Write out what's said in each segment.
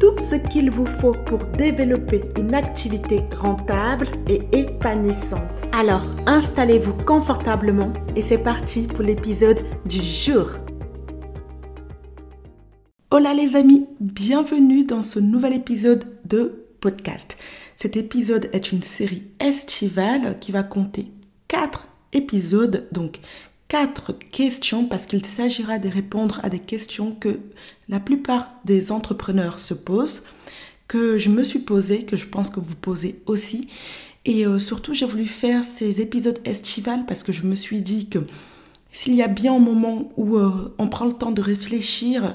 tout ce qu'il vous faut pour développer une activité rentable et épanouissante. Alors, installez-vous confortablement et c'est parti pour l'épisode du jour. Hola les amis, bienvenue dans ce nouvel épisode de podcast. Cet épisode est une série estivale qui va compter 4 épisodes, donc quatre questions parce qu'il s'agira de répondre à des questions que la plupart des entrepreneurs se posent, que je me suis posé, que je pense que vous posez aussi. Et euh, surtout, j'ai voulu faire ces épisodes estivales parce que je me suis dit que s'il y a bien un moment où euh, on prend le temps de réfléchir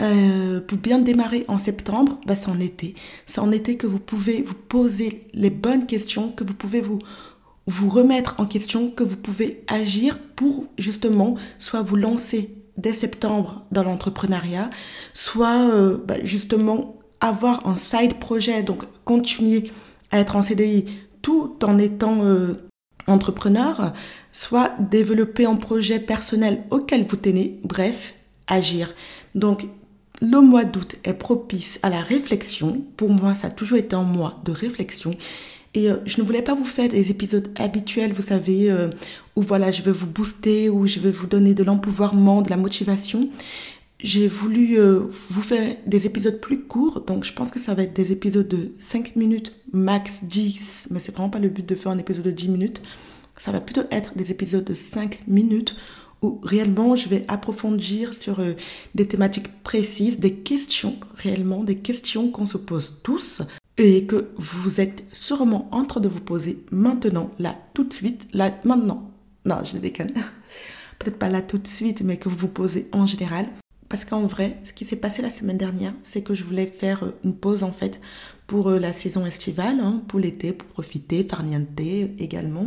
euh, pour bien démarrer en septembre, bah, c'est en été. C'est en été que vous pouvez vous poser les bonnes questions, que vous pouvez vous vous remettre en question, que vous pouvez agir pour justement soit vous lancer dès septembre dans l'entrepreneuriat, soit euh, bah, justement avoir un side projet, donc continuer à être en CDI tout en étant euh, entrepreneur, soit développer un projet personnel auquel vous tenez, bref, agir. Donc le mois d'août est propice à la réflexion. Pour moi, ça a toujours été un mois de réflexion. Et euh, je ne voulais pas vous faire des épisodes habituels, vous savez, euh, où voilà, je vais vous booster, où je vais vous donner de l'empouvoirment, de la motivation. J'ai voulu euh, vous faire des épisodes plus courts, donc je pense que ça va être des épisodes de 5 minutes, max 10, mais c'est vraiment pas le but de faire un épisode de 10 minutes. Ça va plutôt être des épisodes de 5 minutes où réellement je vais approfondir sur des thématiques précises, des questions réellement, des questions qu'on se pose tous et que vous êtes sûrement en train de vous poser maintenant, là, tout de suite, là, maintenant. Non, je déconne. Peut-être pas là tout de suite, mais que vous vous posez en général. Parce qu'en vrai, ce qui s'est passé la semaine dernière, c'est que je voulais faire euh, une pause en fait pour euh, la saison estivale, hein, pour l'été, pour profiter, farniente également.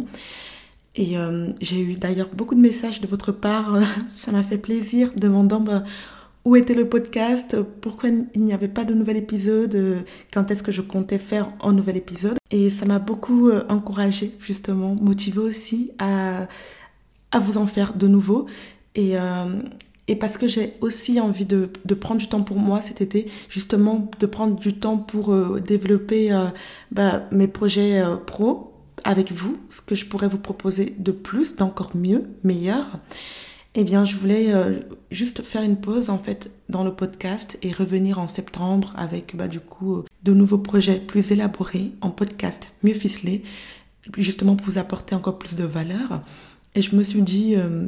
Et euh, j'ai eu d'ailleurs beaucoup de messages de votre part, ça m'a fait plaisir, demandant bah, où était le podcast, pourquoi il n'y avait pas de nouvel épisode, quand est-ce que je comptais faire un nouvel épisode? Et ça m'a beaucoup euh, encouragé justement, motivé aussi à, à vous en faire de nouveau. Et, euh, et parce que j'ai aussi envie de, de, prendre du temps pour moi cet été, justement de prendre du temps pour euh, développer bah, mes projets pro avec vous, ce que je pourrais vous proposer de plus, d'encore mieux, meilleur. Eh bien, je voulais euh, juste faire une pause en fait dans le podcast et revenir en septembre avec bah, du coup de nouveaux projets plus élaborés en podcast, mieux ficelés, justement pour vous apporter encore plus de valeur. Et je me suis dit, euh,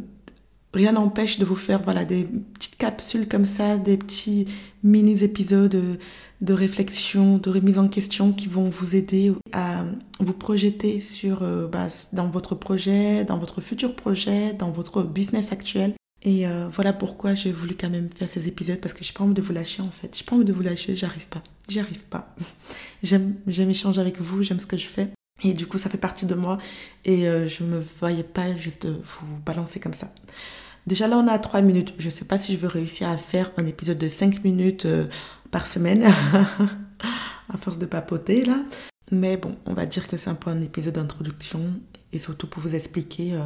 rien n'empêche de vous faire voilà des petites capsules comme ça, des petits mini épisodes de, réflexion, de remise en question qui vont vous aider à vous projeter sur euh, bah, dans votre projet, dans votre futur projet, dans votre business actuel. Et euh, voilà pourquoi j'ai voulu quand même faire ces épisodes parce que j'ai pas envie de vous lâcher en fait. J'ai pas envie de vous lâcher, j'arrive pas. J'y arrive pas. j'aime j'aime échanger avec vous, j'aime ce que je fais. Et du coup, ça fait partie de moi et euh, je me voyais pas juste vous balancer comme ça. Déjà là, on a 3 minutes. Je ne sais pas si je veux réussir à faire un épisode de 5 minutes euh, par semaine, à force de papoter là. Mais bon, on va dire que c'est un peu un épisode d'introduction et surtout pour vous expliquer euh,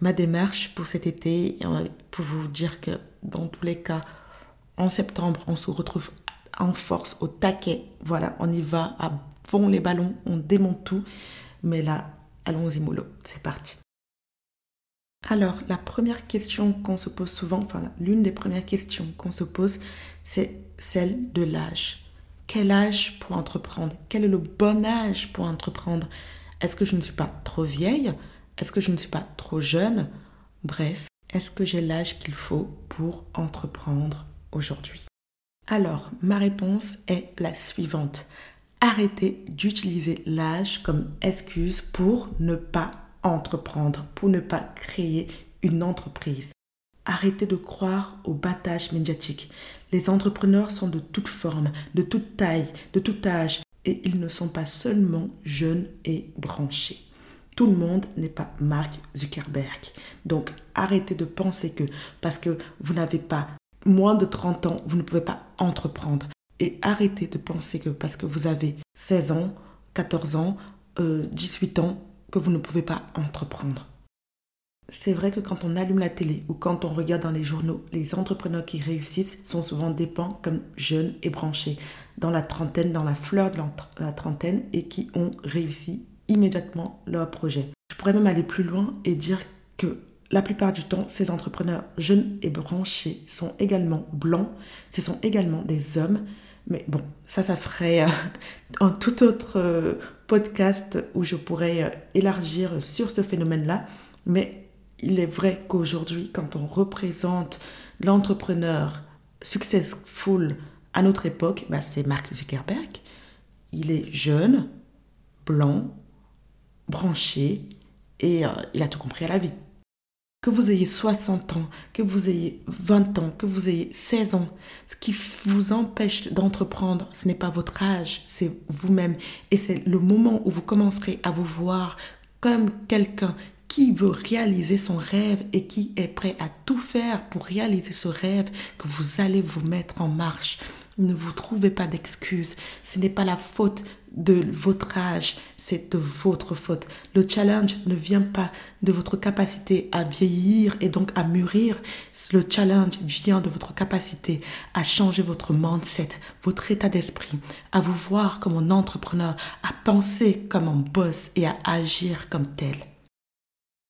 ma démarche pour cet été et pour vous dire que dans tous les cas, en septembre, on se retrouve en force, au taquet. Voilà, on y va à les ballons, on démonte tout. Mais là, allons-y mollo, c'est parti. Alors, la première question qu'on se pose souvent, enfin l'une des premières questions qu'on se pose, c'est celle de l'âge. Quel âge pour entreprendre? Quel est le bon âge pour entreprendre? Est-ce que je ne suis pas trop vieille? Est-ce que je ne suis pas trop jeune? Bref, est-ce que j'ai l'âge qu'il faut pour entreprendre aujourd'hui? Alors, ma réponse est la suivante. Arrêtez d'utiliser l'âge comme excuse pour ne pas entreprendre, pour ne pas créer une entreprise. Arrêtez de croire au battage médiatique. Les entrepreneurs sont de toutes formes, de toute taille, de tout âge, et ils ne sont pas seulement jeunes et branchés. Tout le monde n'est pas Mark Zuckerberg. Donc arrêtez de penser que parce que vous n'avez pas moins de 30 ans, vous ne pouvez pas entreprendre. Et arrêtez de penser que parce que vous avez 16 ans, 14 ans, 18 euh, ans, que vous ne pouvez pas entreprendre. C'est vrai que quand on allume la télé ou quand on regarde dans les journaux, les entrepreneurs qui réussissent sont souvent dépendants comme jeunes et branchés, dans la trentaine, dans la fleur de la trentaine, et qui ont réussi immédiatement leur projet. Je pourrais même aller plus loin et dire que la plupart du temps, ces entrepreneurs jeunes et branchés sont également blancs, ce sont également des hommes, mais bon, ça, ça ferait euh, un tout autre euh, podcast où je pourrais euh, élargir sur ce phénomène-là. Mais il est vrai qu'aujourd'hui, quand on représente l'entrepreneur successful à notre époque, bah, c'est Mark Zuckerberg. Il est jeune, blanc, branché et il a tout compris à la vie. Que vous ayez 60 ans, que vous ayez 20 ans, que vous ayez 16 ans, ce qui vous empêche d'entreprendre, ce n'est pas votre âge, c'est vous-même. Et c'est le moment où vous commencerez à vous voir comme quelqu'un qui veut réaliser son rêve et qui est prêt à tout faire pour réaliser ce rêve que vous allez vous mettre en marche. Ne vous trouvez pas d'excuses. Ce n'est pas la faute de votre âge, c'est de votre faute. Le challenge ne vient pas de votre capacité à vieillir et donc à mûrir. Le challenge vient de votre capacité à changer votre mindset, votre état d'esprit, à vous voir comme un entrepreneur, à penser comme un boss et à agir comme tel.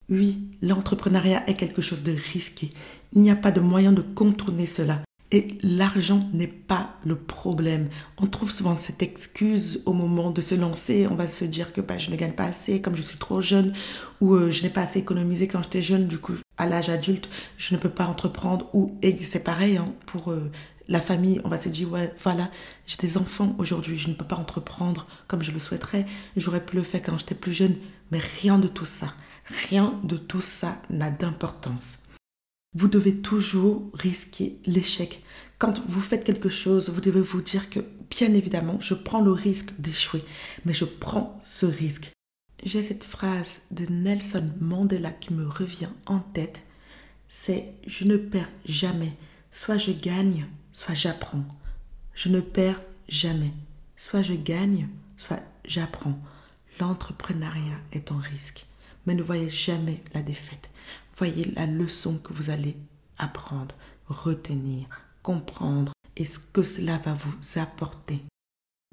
Oui, l'entrepreneuriat est quelque chose de risqué. Il n'y a pas de moyen de contourner cela. Et l'argent n'est pas le problème. On trouve souvent cette excuse au moment de se lancer. On va se dire que bah, je ne gagne pas assez comme je suis trop jeune ou euh, je n'ai pas assez économisé quand j'étais jeune. Du coup, à l'âge adulte, je ne peux pas entreprendre. Ou c'est pareil hein, pour euh, la famille. On va se dire ouais, voilà, j'ai des enfants aujourd'hui. Je ne peux pas entreprendre comme je le souhaiterais. J'aurais pu le faire quand j'étais plus jeune. Mais rien de tout ça. Rien de tout ça n'a d'importance. Vous devez toujours risquer l'échec. Quand vous faites quelque chose, vous devez vous dire que, bien évidemment, je prends le risque d'échouer, mais je prends ce risque. J'ai cette phrase de Nelson Mandela qui me revient en tête. C'est je ne perds jamais. Soit je gagne, soit j'apprends. Je ne perds jamais. Soit je gagne, soit j'apprends. L'entrepreneuriat est un risque mais ne voyez jamais la défaite. Voyez la leçon que vous allez apprendre, retenir, comprendre et ce que cela va vous apporter.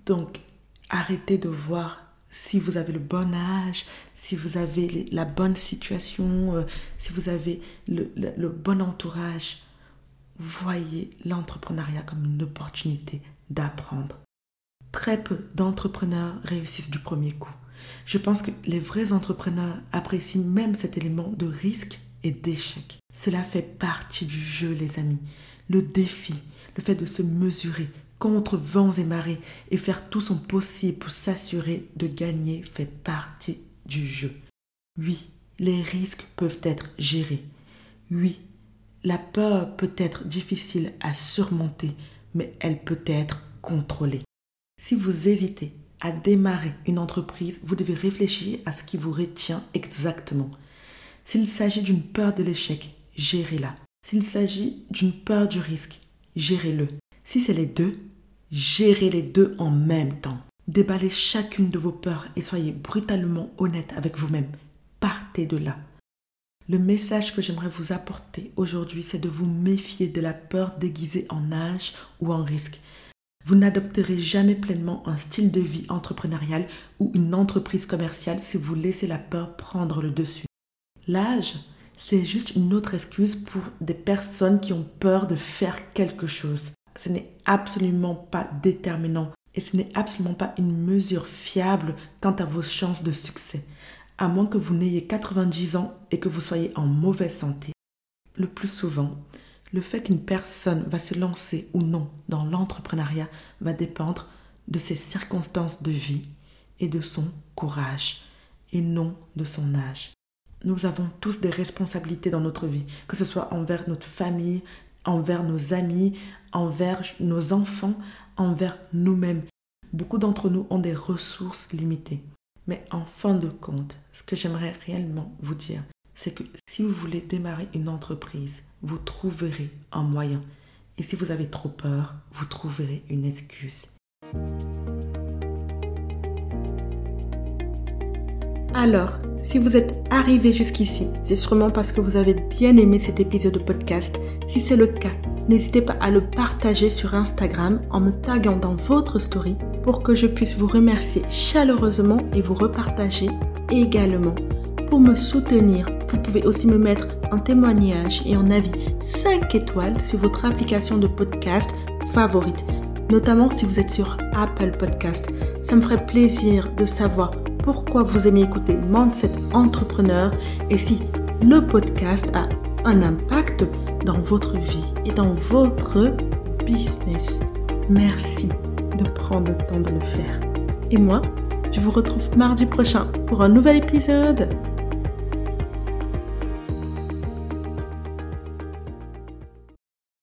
Donc, arrêtez de voir si vous avez le bon âge, si vous avez la bonne situation, euh, si vous avez le, le bon entourage. Voyez l'entrepreneuriat comme une opportunité d'apprendre. Très peu d'entrepreneurs réussissent du premier coup. Je pense que les vrais entrepreneurs apprécient même cet élément de risque et d'échec. Cela fait partie du jeu, les amis. Le défi, le fait de se mesurer contre vents et marées et faire tout son possible pour s'assurer de gagner fait partie du jeu. Oui, les risques peuvent être gérés. Oui, la peur peut être difficile à surmonter, mais elle peut être contrôlée. Si vous hésitez à démarrer une entreprise, vous devez réfléchir à ce qui vous retient exactement. S'il s'agit d'une peur de l'échec, gérez-la. S'il s'agit d'une peur du risque, gérez-le. Si c'est les deux, gérez les deux en même temps. Déballez chacune de vos peurs et soyez brutalement honnête avec vous-même. Partez de là. Le message que j'aimerais vous apporter aujourd'hui, c'est de vous méfier de la peur déguisée en âge ou en risque. Vous n'adopterez jamais pleinement un style de vie entrepreneurial ou une entreprise commerciale si vous laissez la peur prendre le dessus. L'âge, c'est juste une autre excuse pour des personnes qui ont peur de faire quelque chose. Ce n'est absolument pas déterminant et ce n'est absolument pas une mesure fiable quant à vos chances de succès, à moins que vous n'ayez 90 ans et que vous soyez en mauvaise santé. Le plus souvent, le fait qu'une personne va se lancer ou non dans l'entrepreneuriat va dépendre de ses circonstances de vie et de son courage et non de son âge. nous avons tous des responsabilités dans notre vie, que ce soit envers notre famille, envers nos amis, envers nos enfants, envers nous-mêmes. Beaucoup d'entre nous ont des ressources limitées. Mais en fin de compte, ce que j'aimerais réellement vous dire, c'est que si vous voulez démarrer une entreprise, vous trouverez un moyen. Et si vous avez trop peur, vous trouverez une excuse. Alors, si vous êtes arrivé jusqu'ici, c'est sûrement parce que vous avez bien aimé cet épisode de podcast. Si c'est le cas, n'hésitez pas à le partager sur Instagram en me taguant dans votre story pour que je puisse vous remercier chaleureusement et vous repartager également. Pour me soutenir, vous pouvez aussi me mettre un témoignage et un avis 5 étoiles sur votre application de podcast favorite, notamment si vous êtes sur Apple Podcast. Ça me ferait plaisir de savoir pourquoi vous aimez écouter Mindset Entrepreneur et si le podcast a un impact dans votre vie et dans votre business. Merci de prendre le temps de le faire. Et moi, je vous retrouve mardi prochain pour un nouvel épisode.